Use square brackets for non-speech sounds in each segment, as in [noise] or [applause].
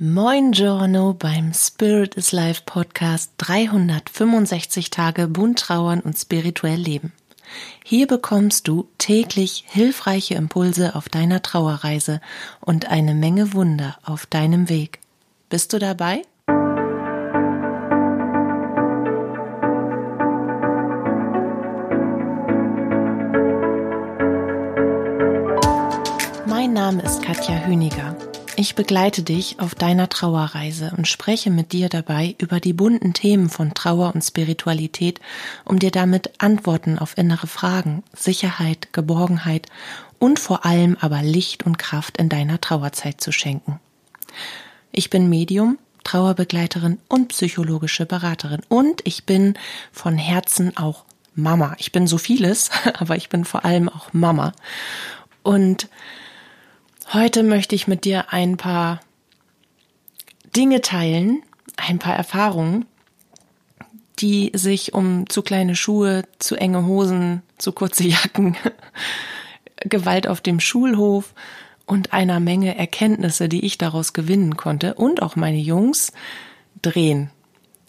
Moin Giorno beim Spirit is Life Podcast 365 Tage bunt trauern und spirituell leben. Hier bekommst du täglich hilfreiche Impulse auf deiner Trauerreise und eine Menge Wunder auf deinem Weg. Bist du dabei? Ist Katja Hüniger. Ich begleite dich auf deiner Trauerreise und spreche mit dir dabei über die bunten Themen von Trauer und Spiritualität, um dir damit Antworten auf innere Fragen, Sicherheit, Geborgenheit und vor allem aber Licht und Kraft in deiner Trauerzeit zu schenken. Ich bin Medium, Trauerbegleiterin und psychologische Beraterin und ich bin von Herzen auch Mama. Ich bin so vieles, [laughs] aber ich bin vor allem auch Mama. Und Heute möchte ich mit dir ein paar Dinge teilen, ein paar Erfahrungen, die sich um zu kleine Schuhe, zu enge Hosen, zu kurze Jacken, [laughs] Gewalt auf dem Schulhof und einer Menge Erkenntnisse, die ich daraus gewinnen konnte und auch meine Jungs drehen.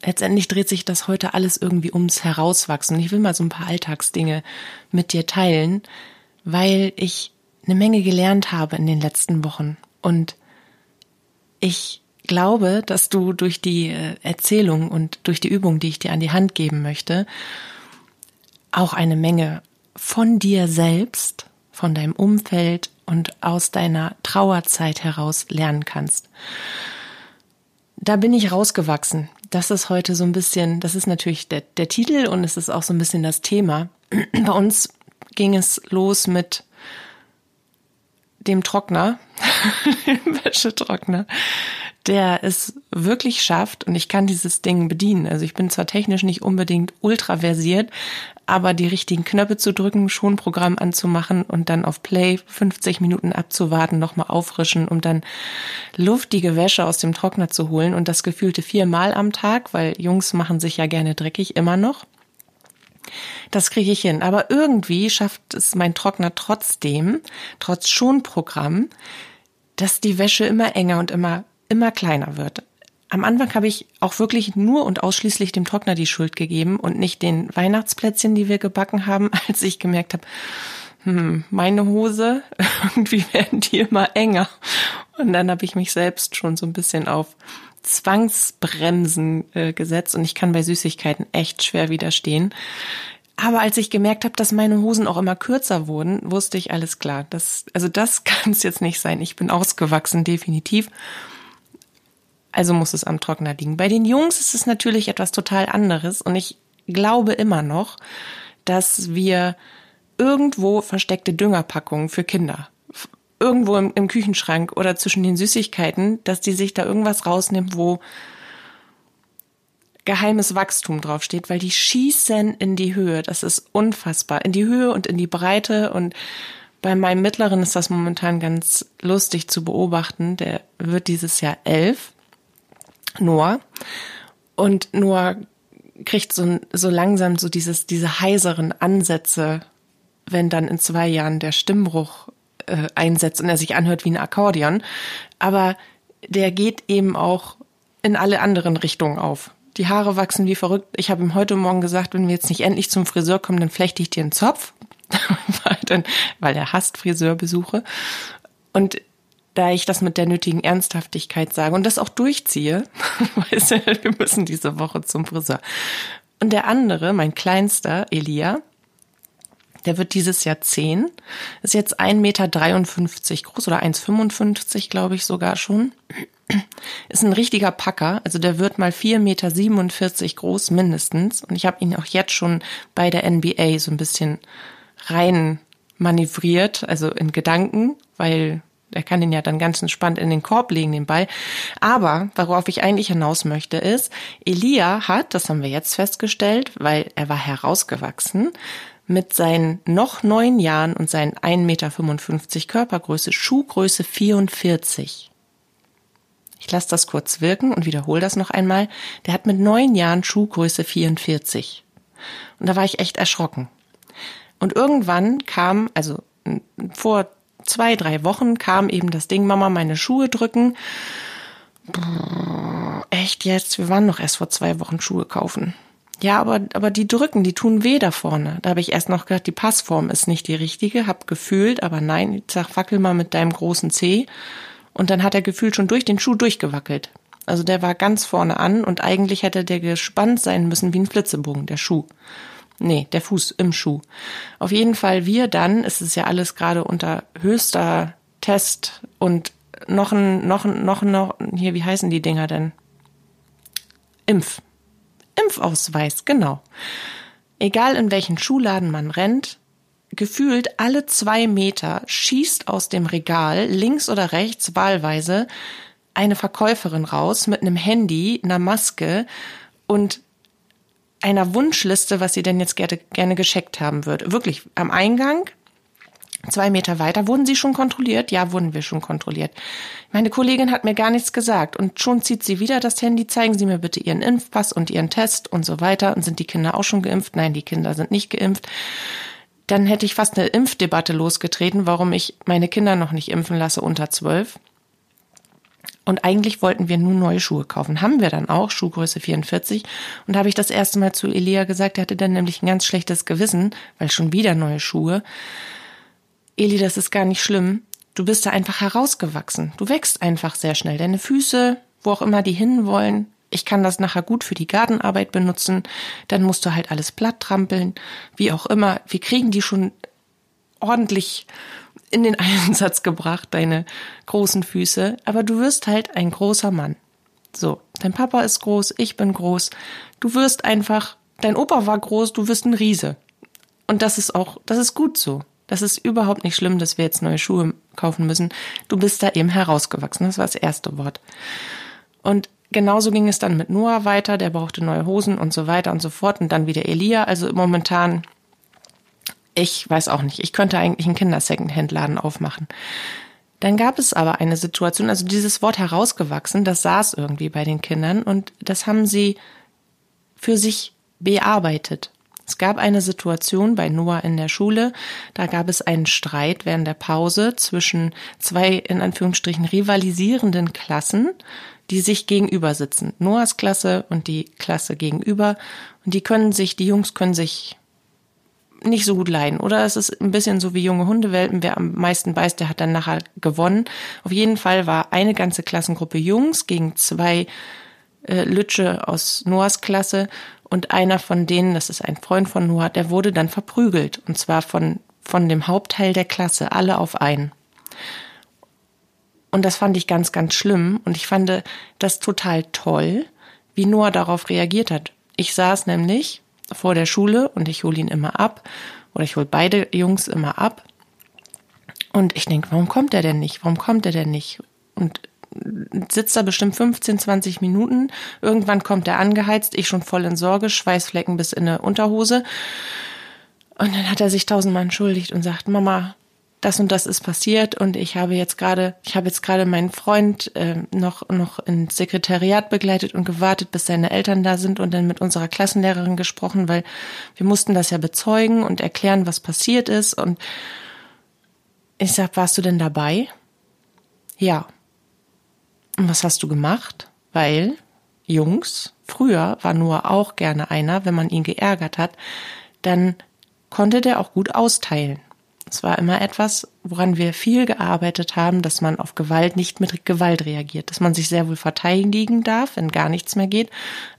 Letztendlich dreht sich das heute alles irgendwie ums Herauswachsen. Ich will mal so ein paar Alltagsdinge mit dir teilen, weil ich eine Menge gelernt habe in den letzten Wochen. Und ich glaube, dass du durch die äh, Erzählung und durch die Übung, die ich dir an die Hand geben möchte, auch eine Menge von dir selbst, von deinem Umfeld und aus deiner Trauerzeit heraus lernen kannst. Da bin ich rausgewachsen. Das ist heute so ein bisschen, das ist natürlich der, der Titel und es ist auch so ein bisschen das Thema. Bei uns ging es los mit dem Trockner, [laughs] dem Wäschetrockner, der es wirklich schafft und ich kann dieses Ding bedienen. Also ich bin zwar technisch nicht unbedingt ultra versiert, aber die richtigen Knöpfe zu drücken, schon Programm anzumachen und dann auf Play 50 Minuten abzuwarten, nochmal auffrischen, um dann luftige Wäsche aus dem Trockner zu holen und das gefühlte viermal am Tag, weil Jungs machen sich ja gerne dreckig immer noch. Das kriege ich hin. Aber irgendwie schafft es mein Trockner trotzdem, trotz Schonprogramm, dass die Wäsche immer enger und immer, immer kleiner wird. Am Anfang habe ich auch wirklich nur und ausschließlich dem Trockner die Schuld gegeben und nicht den Weihnachtsplätzchen, die wir gebacken haben, [laughs] als ich gemerkt habe, hm, meine Hose, [laughs] irgendwie werden die immer enger. Und dann habe ich mich selbst schon so ein bisschen auf Zwangsbremsen äh, gesetzt und ich kann bei Süßigkeiten echt schwer widerstehen. Aber als ich gemerkt habe, dass meine Hosen auch immer kürzer wurden, wusste ich alles klar. Das, also das [laughs] kann es jetzt nicht sein. Ich bin ausgewachsen, definitiv. Also muss es am Trockner liegen. Bei den Jungs ist es natürlich etwas total anderes und ich glaube immer noch, dass wir irgendwo versteckte Düngerpackungen für Kinder irgendwo im, im Küchenschrank oder zwischen den Süßigkeiten, dass die sich da irgendwas rausnimmt, wo geheimes Wachstum draufsteht, weil die schießen in die Höhe. Das ist unfassbar. In die Höhe und in die Breite. Und bei meinem Mittleren ist das momentan ganz lustig zu beobachten. Der wird dieses Jahr elf. Noah. Und Noah kriegt so, so langsam so dieses, diese heiseren Ansätze, wenn dann in zwei Jahren der Stimmbruch äh, einsetzt und er sich anhört wie ein Akkordeon. Aber der geht eben auch in alle anderen Richtungen auf. Die Haare wachsen wie verrückt. Ich habe ihm heute Morgen gesagt, wenn wir jetzt nicht endlich zum Friseur kommen, dann flechte ich dir einen Zopf, [laughs] weil er hasst Friseurbesuche. Und da ich das mit der nötigen Ernsthaftigkeit sage und das auch durchziehe, [laughs] weißt du, wir müssen diese Woche zum Friseur. Und der andere, mein kleinster, Elia, der wird dieses Jahr 10, ist jetzt 1,53 Meter groß oder 1,55 glaube ich sogar schon. Ist ein richtiger Packer, also der wird mal 4,47 Meter groß mindestens. Und ich habe ihn auch jetzt schon bei der NBA so ein bisschen rein manövriert, also in Gedanken, weil er kann den ja dann ganz entspannt in den Korb legen, den Ball. Aber worauf ich eigentlich hinaus möchte, ist, Elia hat, das haben wir jetzt festgestellt, weil er war herausgewachsen, mit seinen noch neun Jahren und seinen 1,55 Meter Körpergröße Schuhgröße 44. Ich lasse das kurz wirken und wiederhole das noch einmal. Der hat mit neun Jahren Schuhgröße 44. Und da war ich echt erschrocken. Und irgendwann kam, also vor zwei, drei Wochen kam eben das Ding, Mama, meine Schuhe drücken. echt jetzt? Wir waren noch erst vor zwei Wochen Schuhe kaufen. Ja, aber, aber die drücken, die tun weh da vorne. Da habe ich erst noch gedacht, die Passform ist nicht die richtige, hab gefühlt, aber nein, ich sag, wackel mal mit deinem großen Zeh. Und dann hat er gefühlt schon durch den Schuh durchgewackelt. Also der war ganz vorne an und eigentlich hätte der gespannt sein müssen wie ein Flitzebogen, der Schuh. Nee, der Fuß im Schuh. Auf jeden Fall wir dann, es ist ja alles gerade unter höchster Test und noch ein, noch ein, noch ein, noch, hier, wie heißen die Dinger denn? Impf. Impfausweis, genau. Egal in welchen Schuhladen man rennt, gefühlt alle zwei Meter schießt aus dem Regal links oder rechts wahlweise eine Verkäuferin raus mit einem Handy, einer Maske und einer Wunschliste, was sie denn jetzt gerne, gerne gescheckt haben würde. Wirklich am Eingang Zwei Meter weiter wurden Sie schon kontrolliert? Ja, wurden wir schon kontrolliert. Meine Kollegin hat mir gar nichts gesagt und schon zieht sie wieder das Handy. Zeigen Sie mir bitte Ihren Impfpass und Ihren Test und so weiter. Und sind die Kinder auch schon geimpft? Nein, die Kinder sind nicht geimpft. Dann hätte ich fast eine Impfdebatte losgetreten, warum ich meine Kinder noch nicht impfen lasse unter zwölf. Und eigentlich wollten wir nur neue Schuhe kaufen. Haben wir dann auch, Schuhgröße 44. Und da habe ich das erste Mal zu Elia gesagt, er hatte dann nämlich ein ganz schlechtes Gewissen, weil schon wieder neue Schuhe. Eli, das ist gar nicht schlimm. Du bist da einfach herausgewachsen. Du wächst einfach sehr schnell. Deine Füße, wo auch immer die hinwollen, ich kann das nachher gut für die Gartenarbeit benutzen. Dann musst du halt alles platt trampeln. Wie auch immer. Wir kriegen die schon ordentlich in den [laughs] Einsatz gebracht, deine großen Füße. Aber du wirst halt ein großer Mann. So, dein Papa ist groß, ich bin groß. Du wirst einfach, dein Opa war groß, du wirst ein Riese. Und das ist auch, das ist gut so. Das ist überhaupt nicht schlimm, dass wir jetzt neue Schuhe kaufen müssen. Du bist da eben herausgewachsen. Das war das erste Wort. Und genauso ging es dann mit Noah weiter. Der brauchte neue Hosen und so weiter und so fort. Und dann wieder Elia. Also momentan, ich weiß auch nicht. Ich könnte eigentlich einen Kinder-Secondhand-Laden aufmachen. Dann gab es aber eine Situation, also dieses Wort herausgewachsen, das saß irgendwie bei den Kindern und das haben sie für sich bearbeitet. Es gab eine Situation bei Noah in der Schule, da gab es einen Streit während der Pause zwischen zwei in Anführungsstrichen rivalisierenden Klassen, die sich gegenüber sitzen. Noahs Klasse und die Klasse gegenüber. Und die können sich, die Jungs können sich nicht so gut leiden. Oder es ist ein bisschen so wie junge Hundewelpen. Wer am meisten beißt, der hat dann nachher gewonnen. Auf jeden Fall war eine ganze Klassengruppe Jungs gegen zwei äh, Lütsche aus Noahs Klasse und einer von denen, das ist ein Freund von Noah, der wurde dann verprügelt. Und zwar von, von dem Hauptteil der Klasse, alle auf einen. Und das fand ich ganz, ganz schlimm. Und ich fand das total toll, wie Noah darauf reagiert hat. Ich saß nämlich vor der Schule und ich hole ihn immer ab. Oder ich hole beide Jungs immer ab. Und ich denke, warum kommt er denn nicht? Warum kommt er denn nicht? Und sitzt da bestimmt 15, 20 Minuten. Irgendwann kommt er angeheizt, ich schon voll in Sorge, Schweißflecken bis in eine Unterhose. Und dann hat er sich tausendmal entschuldigt und sagt, Mama, das und das ist passiert und ich habe jetzt gerade, ich habe jetzt gerade meinen Freund äh, noch noch ins Sekretariat begleitet und gewartet, bis seine Eltern da sind und dann mit unserer Klassenlehrerin gesprochen, weil wir mussten das ja bezeugen und erklären, was passiert ist und ich sag, warst du denn dabei? Ja. Und was hast du gemacht? Weil Jungs, früher war Noah auch gerne einer, wenn man ihn geärgert hat, dann konnte der auch gut austeilen. Es war immer etwas, woran wir viel gearbeitet haben, dass man auf Gewalt nicht mit Gewalt reagiert, dass man sich sehr wohl verteidigen darf, wenn gar nichts mehr geht,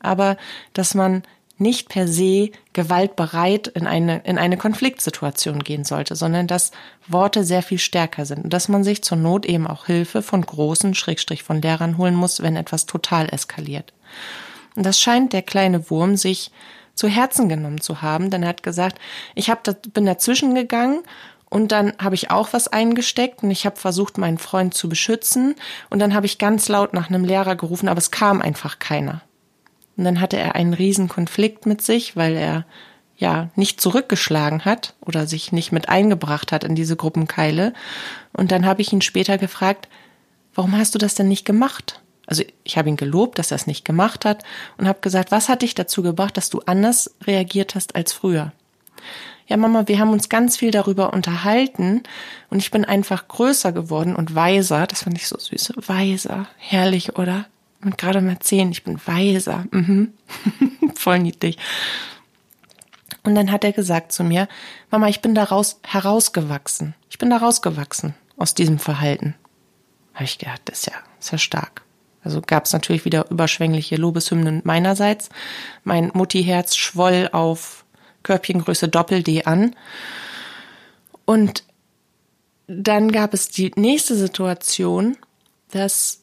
aber dass man nicht per se gewaltbereit in eine, in eine Konfliktsituation gehen sollte, sondern dass Worte sehr viel stärker sind und dass man sich zur Not eben auch Hilfe von großen, Schrägstrich von Lehrern holen muss, wenn etwas total eskaliert. Und das scheint der kleine Wurm sich zu Herzen genommen zu haben, denn er hat gesagt, ich hab, bin dazwischen gegangen und dann habe ich auch was eingesteckt und ich habe versucht, meinen Freund zu beschützen und dann habe ich ganz laut nach einem Lehrer gerufen, aber es kam einfach keiner. Und dann hatte er einen riesen Konflikt mit sich, weil er ja nicht zurückgeschlagen hat oder sich nicht mit eingebracht hat in diese Gruppenkeile. Und dann habe ich ihn später gefragt, warum hast du das denn nicht gemacht? Also ich habe ihn gelobt, dass er es nicht gemacht hat und habe gesagt, was hat dich dazu gebracht, dass du anders reagiert hast als früher? Ja, Mama, wir haben uns ganz viel darüber unterhalten und ich bin einfach größer geworden und weiser. Das fand ich so süß. Weiser. Herrlich, oder? Bin gerade mal zehn, ich bin weiser. Mhm. [laughs] Voll niedlich. Und dann hat er gesagt zu mir, Mama, ich bin daraus herausgewachsen. Ich bin da rausgewachsen aus diesem Verhalten. Habe ich gedacht, das ist ja, das ist ja stark. Also gab es natürlich wieder überschwängliche Lobeshymnen meinerseits. Mein Mutti-Herz schwoll auf Körbchengröße Doppel-D an. Und dann gab es die nächste Situation, dass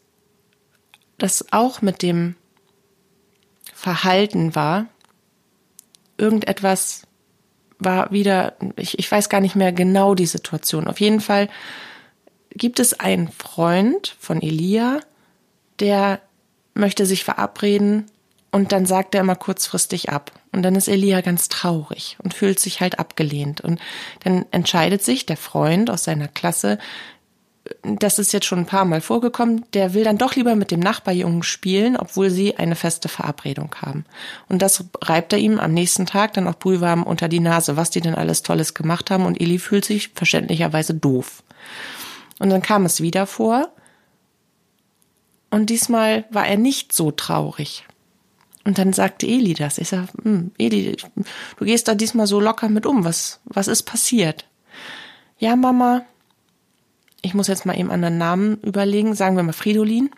das auch mit dem Verhalten war. Irgendetwas war wieder, ich, ich weiß gar nicht mehr genau die Situation. Auf jeden Fall gibt es einen Freund von Elia, der möchte sich verabreden und dann sagt er immer kurzfristig ab. Und dann ist Elia ganz traurig und fühlt sich halt abgelehnt. Und dann entscheidet sich der Freund aus seiner Klasse, das ist jetzt schon ein paar Mal vorgekommen, der will dann doch lieber mit dem Nachbarjungen spielen, obwohl sie eine feste Verabredung haben. Und das reibt er ihm am nächsten Tag dann auch brühwarm unter die Nase, was die denn alles Tolles gemacht haben. Und Eli fühlt sich verständlicherweise doof. Und dann kam es wieder vor. Und diesmal war er nicht so traurig. Und dann sagte Eli das. Ich sag, hm, Eli, du gehst da diesmal so locker mit um. Was, was ist passiert? Ja, Mama. Ich muss jetzt mal eben an den Namen überlegen. Sagen wir mal Fridolin.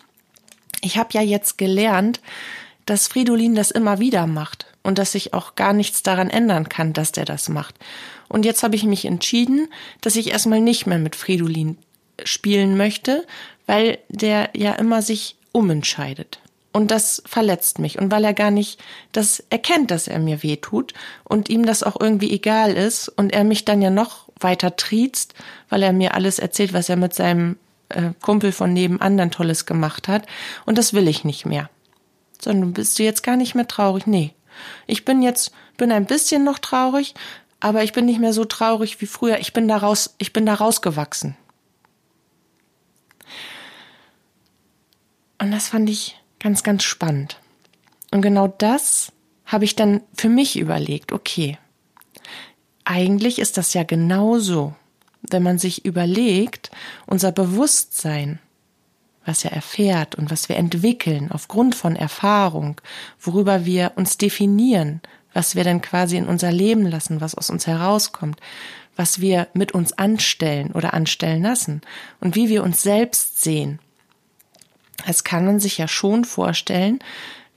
Ich habe ja jetzt gelernt, dass Fridolin das immer wieder macht und dass sich auch gar nichts daran ändern kann, dass der das macht. Und jetzt habe ich mich entschieden, dass ich erstmal nicht mehr mit Fridolin spielen möchte, weil der ja immer sich umentscheidet. Und das verletzt mich. Und weil er gar nicht das erkennt, dass er mir weh tut und ihm das auch irgendwie egal ist und er mich dann ja noch weiter triezt, weil er mir alles erzählt, was er mit seinem äh, Kumpel von nebenan dann Tolles gemacht hat. Und das will ich nicht mehr. Sondern bist du jetzt gar nicht mehr traurig? Nee. Ich bin jetzt, bin ein bisschen noch traurig, aber ich bin nicht mehr so traurig wie früher. Ich bin daraus, ich bin da rausgewachsen. Und das fand ich ganz, ganz spannend. Und genau das habe ich dann für mich überlegt, okay, eigentlich ist das ja genauso, wenn man sich überlegt, unser Bewusstsein, was er erfährt und was wir entwickeln aufgrund von Erfahrung, worüber wir uns definieren, was wir dann quasi in unser Leben lassen, was aus uns herauskommt, was wir mit uns anstellen oder anstellen lassen und wie wir uns selbst sehen. Es kann man sich ja schon vorstellen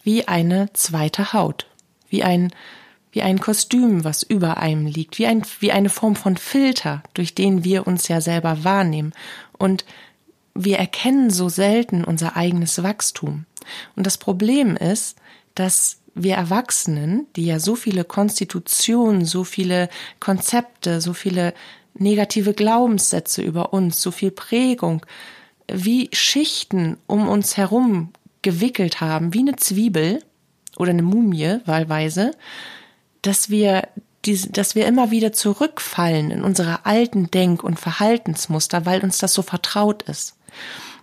wie eine zweite Haut, wie ein wie ein Kostüm, was über einem liegt, wie ein wie eine Form von Filter, durch den wir uns ja selber wahrnehmen und wir erkennen so selten unser eigenes Wachstum. Und das Problem ist, dass wir Erwachsenen, die ja so viele Konstitutionen, so viele Konzepte, so viele negative Glaubenssätze über uns, so viel Prägung, wie Schichten um uns herum gewickelt haben, wie eine Zwiebel oder eine Mumie wahlweise, dass wir dass wir immer wieder zurückfallen in unsere alten Denk- und Verhaltensmuster, weil uns das so vertraut ist.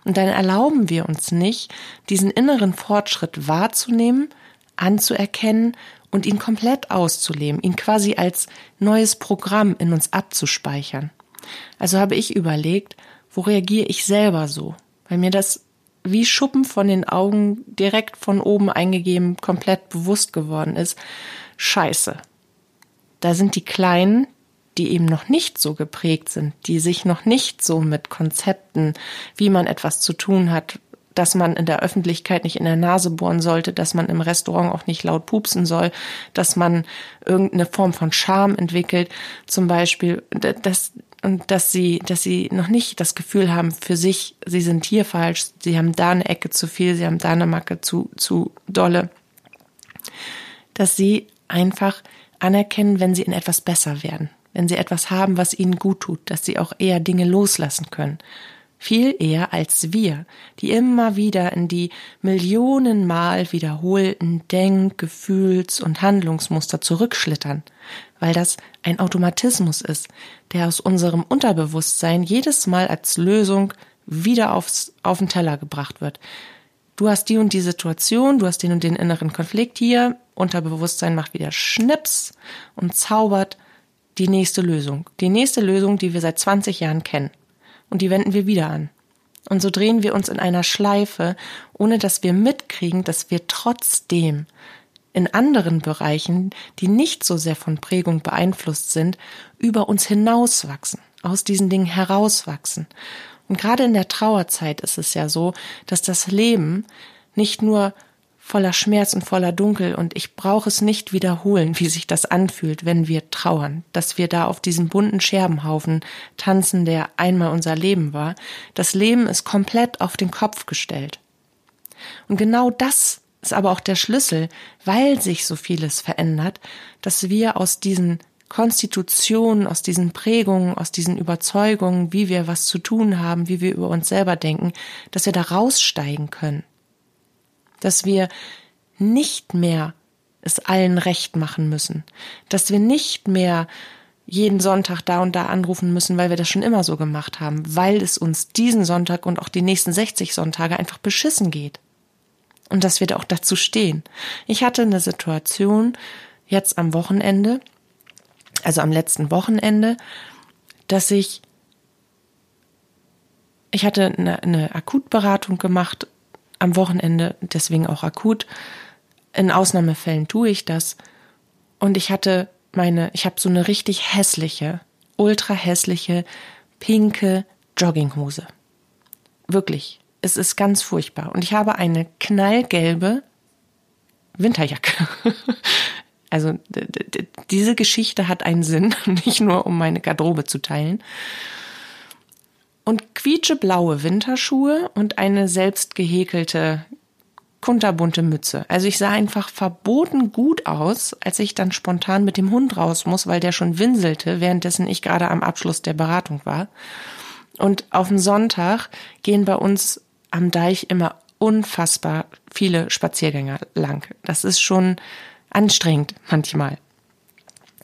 Und dann erlauben wir uns nicht, diesen inneren Fortschritt wahrzunehmen, anzuerkennen und ihn komplett auszuleben, ihn quasi als neues Programm in uns abzuspeichern. Also habe ich überlegt, wo reagiere ich selber so? Weil mir das wie Schuppen von den Augen direkt von oben eingegeben komplett bewusst geworden ist. Scheiße. Da sind die Kleinen, die eben noch nicht so geprägt sind, die sich noch nicht so mit Konzepten, wie man etwas zu tun hat, dass man in der Öffentlichkeit nicht in der Nase bohren sollte, dass man im Restaurant auch nicht laut pupsen soll, dass man irgendeine Form von Scham entwickelt, zum Beispiel, dass und dass sie, dass sie noch nicht das Gefühl haben für sich, sie sind hier falsch, sie haben da eine Ecke zu viel, sie haben da eine Macke zu, zu dolle. Dass sie einfach anerkennen, wenn sie in etwas besser werden, wenn sie etwas haben, was ihnen gut tut, dass sie auch eher Dinge loslassen können. Viel eher als wir, die immer wieder in die Millionenmal wiederholten Denk-, Gefühls- und Handlungsmuster zurückschlittern, weil das ein Automatismus ist, der aus unserem Unterbewusstsein jedes Mal als Lösung wieder aufs, auf den Teller gebracht wird. Du hast die und die Situation, du hast den und den inneren Konflikt hier, Unterbewusstsein macht wieder Schnips und zaubert die nächste Lösung. Die nächste Lösung, die wir seit 20 Jahren kennen. Und die wenden wir wieder an. Und so drehen wir uns in einer Schleife, ohne dass wir mitkriegen, dass wir trotzdem in anderen Bereichen, die nicht so sehr von Prägung beeinflusst sind, über uns hinauswachsen, aus diesen Dingen herauswachsen. Und gerade in der Trauerzeit ist es ja so, dass das Leben nicht nur voller Schmerz und voller Dunkel und ich brauche es nicht wiederholen, wie sich das anfühlt, wenn wir trauern, dass wir da auf diesem bunten Scherbenhaufen tanzen, der einmal unser Leben war. Das Leben ist komplett auf den Kopf gestellt. Und genau das ist aber auch der Schlüssel, weil sich so vieles verändert, dass wir aus diesen Konstitutionen, aus diesen Prägungen, aus diesen Überzeugungen, wie wir was zu tun haben, wie wir über uns selber denken, dass wir da raussteigen können dass wir nicht mehr es allen recht machen müssen, dass wir nicht mehr jeden Sonntag da und da anrufen müssen, weil wir das schon immer so gemacht haben, weil es uns diesen Sonntag und auch die nächsten 60 Sonntage einfach beschissen geht. Und dass wir da auch dazu stehen. Ich hatte eine Situation jetzt am Wochenende, also am letzten Wochenende, dass ich, ich hatte eine, eine Akutberatung gemacht am Wochenende, deswegen auch akut. In Ausnahmefällen tue ich das. Und ich hatte meine, ich habe so eine richtig hässliche, ultra hässliche, pinke Jogginghose. Wirklich. Es ist ganz furchtbar. Und ich habe eine knallgelbe Winterjacke. [laughs] Also diese Geschichte hat einen Sinn, [laughs] nicht nur um meine Garderobe zu teilen und quietscheblaue Winterschuhe und eine selbst gehäkelte kunterbunte Mütze. Also ich sah einfach verboten gut aus, als ich dann spontan mit dem Hund raus muss, weil der schon winselte, währenddessen ich gerade am Abschluss der Beratung war. Und auf dem Sonntag gehen bei uns am Deich immer unfassbar viele Spaziergänger lang. Das ist schon anstrengend manchmal.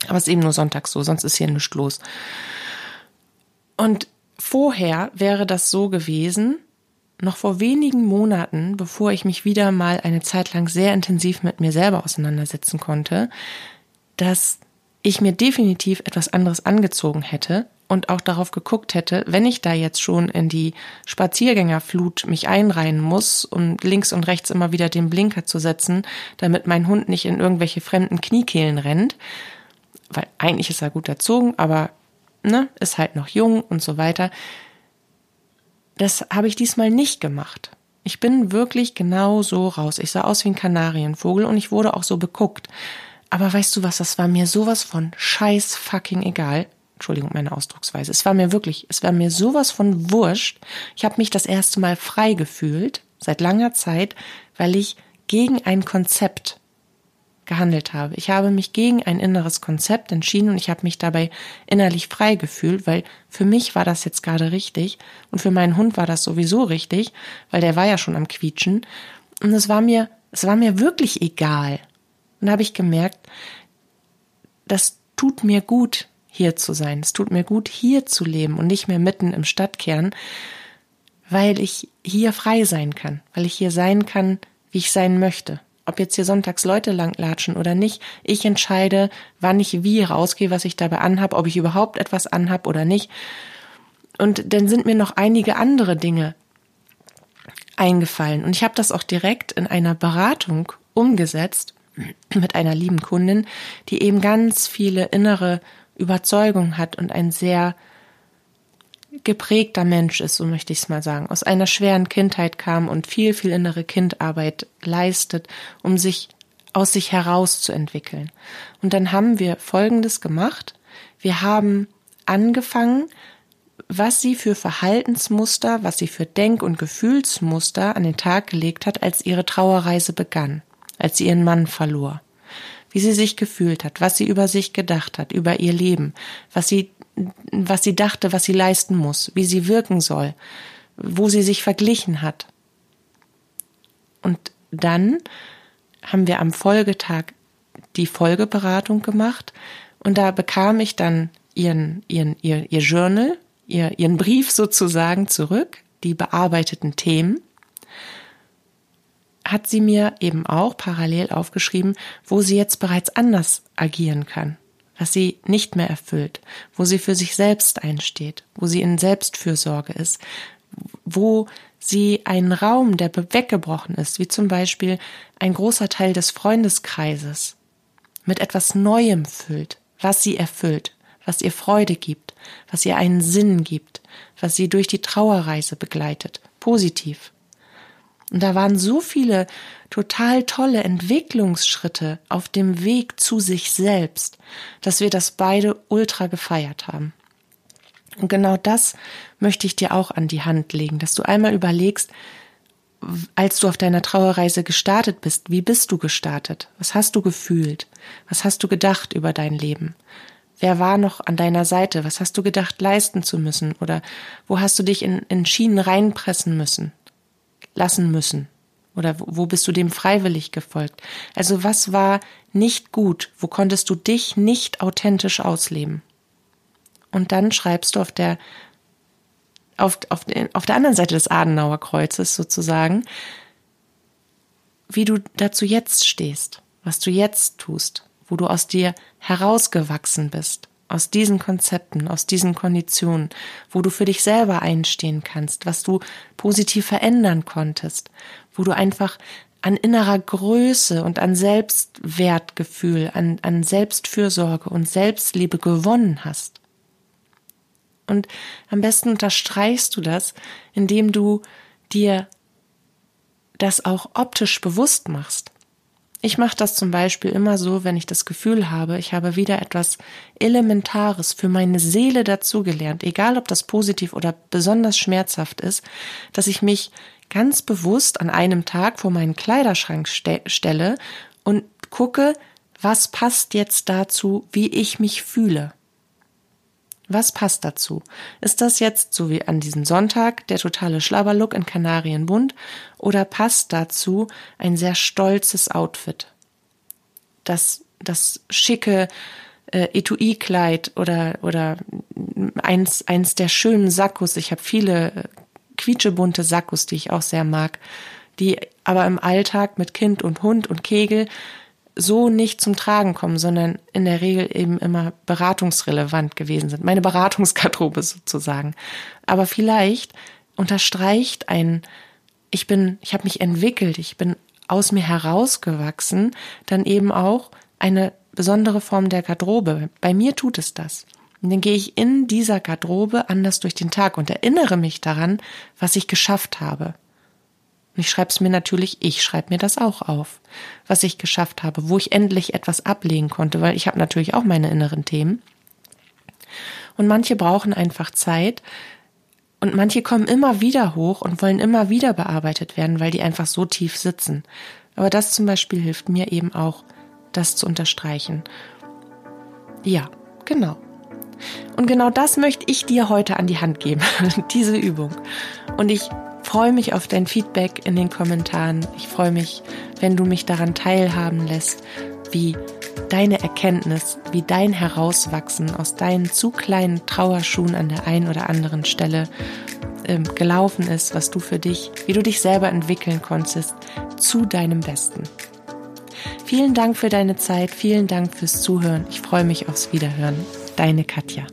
Aber es ist eben nur sonntags so, sonst ist hier nichts los. Und Vorher wäre das so gewesen, noch vor wenigen Monaten, bevor ich mich wieder mal eine Zeit lang sehr intensiv mit mir selber auseinandersetzen konnte, dass ich mir definitiv etwas anderes angezogen hätte und auch darauf geguckt hätte, wenn ich da jetzt schon in die Spaziergängerflut mich einreihen muss, um links und rechts immer wieder den Blinker zu setzen, damit mein Hund nicht in irgendwelche fremden Kniekehlen rennt, weil eigentlich ist er gut erzogen, aber ne, ist halt noch jung und so weiter. Das habe ich diesmal nicht gemacht. Ich bin wirklich genau so raus. Ich sah aus wie ein Kanarienvogel und ich wurde auch so beguckt. Aber weißt du was, das war mir sowas von scheiß fucking egal. Entschuldigung, meine Ausdrucksweise. Es war mir wirklich, es war mir sowas von wurscht. Ich habe mich das erste Mal frei gefühlt, seit langer Zeit, weil ich gegen ein Konzept gehandelt habe. Ich habe mich gegen ein inneres Konzept entschieden und ich habe mich dabei innerlich frei gefühlt, weil für mich war das jetzt gerade richtig und für meinen Hund war das sowieso richtig, weil der war ja schon am Quietschen und es war mir, es war mir wirklich egal. Und da habe ich gemerkt, das tut mir gut, hier zu sein. Es tut mir gut, hier zu leben und nicht mehr mitten im Stadtkern, weil ich hier frei sein kann, weil ich hier sein kann, wie ich sein möchte ob jetzt hier sonntags Leute langlatschen oder nicht. Ich entscheide, wann ich wie rausgehe, was ich dabei anhab, ob ich überhaupt etwas anhab oder nicht. Und dann sind mir noch einige andere Dinge eingefallen. Und ich habe das auch direkt in einer Beratung umgesetzt mit einer lieben Kundin, die eben ganz viele innere Überzeugungen hat und ein sehr geprägter Mensch ist, so möchte ich es mal sagen, aus einer schweren Kindheit kam und viel, viel innere Kindarbeit leistet, um sich aus sich herauszuentwickeln. Und dann haben wir Folgendes gemacht. Wir haben angefangen, was sie für Verhaltensmuster, was sie für Denk- und Gefühlsmuster an den Tag gelegt hat, als ihre Trauerreise begann, als sie ihren Mann verlor. Wie sie sich gefühlt hat, was sie über sich gedacht hat, über ihr Leben, was sie was sie dachte, was sie leisten muss, wie sie wirken soll, wo sie sich verglichen hat. Und dann haben wir am Folgetag die Folgeberatung gemacht und da bekam ich dann ihren, ihren, ihr, ihr Journal, ihr, ihren Brief sozusagen zurück, die bearbeiteten Themen, hat sie mir eben auch parallel aufgeschrieben, wo sie jetzt bereits anders agieren kann was sie nicht mehr erfüllt, wo sie für sich selbst einsteht, wo sie in Selbstfürsorge ist, wo sie einen Raum, der weggebrochen ist, wie zum Beispiel ein großer Teil des Freundeskreises, mit etwas Neuem füllt, was sie erfüllt, was ihr Freude gibt, was ihr einen Sinn gibt, was sie durch die Trauerreise begleitet, positiv. Und da waren so viele total tolle Entwicklungsschritte auf dem Weg zu sich selbst, dass wir das beide ultra gefeiert haben. Und genau das möchte ich dir auch an die Hand legen, dass du einmal überlegst, als du auf deiner Trauerreise gestartet bist, wie bist du gestartet? Was hast du gefühlt? Was hast du gedacht über dein Leben? Wer war noch an deiner Seite? Was hast du gedacht, leisten zu müssen? Oder wo hast du dich in, in Schienen reinpressen müssen? Lassen müssen? Oder wo bist du dem freiwillig gefolgt? Also was war nicht gut? Wo konntest du dich nicht authentisch ausleben? Und dann schreibst du auf der auf, auf, auf der anderen Seite des Adenauer Kreuzes sozusagen, wie du dazu jetzt stehst, was du jetzt tust, wo du aus dir herausgewachsen bist, aus diesen Konzepten, aus diesen Konditionen, wo du für dich selber einstehen kannst, was du positiv verändern konntest, wo du einfach an innerer Größe und an Selbstwertgefühl, an, an Selbstfürsorge und Selbstliebe gewonnen hast. Und am besten unterstreichst du das, indem du dir das auch optisch bewusst machst. Ich mache das zum Beispiel immer so, wenn ich das Gefühl habe, ich habe wieder etwas Elementares für meine Seele dazugelernt, egal ob das positiv oder besonders schmerzhaft ist, dass ich mich ganz bewusst an einem Tag vor meinen Kleiderschrank ste stelle und gucke, was passt jetzt dazu, wie ich mich fühle. Was passt dazu? Ist das jetzt, so wie an diesem Sonntag, der totale Schlabberlook in Kanarienbunt oder passt dazu ein sehr stolzes Outfit? Das, das schicke äh, Etui-Kleid oder, oder eins, eins der schönen Sakkos. Ich habe viele äh, quietschebunte Sakkos, die ich auch sehr mag, die aber im Alltag mit Kind und Hund und Kegel so nicht zum Tragen kommen, sondern in der Regel eben immer beratungsrelevant gewesen sind. Meine Beratungsgarderobe sozusagen. Aber vielleicht unterstreicht ein, ich bin, ich habe mich entwickelt, ich bin aus mir herausgewachsen, dann eben auch eine besondere Form der Garderobe. Bei mir tut es das. Und dann gehe ich in dieser Garderobe anders durch den Tag und erinnere mich daran, was ich geschafft habe. Und ich schreibe es mir natürlich, ich schreibe mir das auch auf, was ich geschafft habe, wo ich endlich etwas ablegen konnte, weil ich habe natürlich auch meine inneren Themen. Und manche brauchen einfach Zeit und manche kommen immer wieder hoch und wollen immer wieder bearbeitet werden, weil die einfach so tief sitzen. Aber das zum Beispiel hilft mir eben auch, das zu unterstreichen. Ja, genau. Und genau das möchte ich dir heute an die Hand geben, [laughs] diese Übung. Und ich freue mich auf dein Feedback in den Kommentaren. Ich freue mich, wenn du mich daran teilhaben lässt, wie deine Erkenntnis, wie dein Herauswachsen aus deinen zu kleinen Trauerschuhen an der einen oder anderen Stelle ähm, gelaufen ist, was du für dich, wie du dich selber entwickeln konntest zu deinem Besten. Vielen Dank für deine Zeit, vielen Dank fürs Zuhören. Ich freue mich aufs Wiederhören. Deine Katja.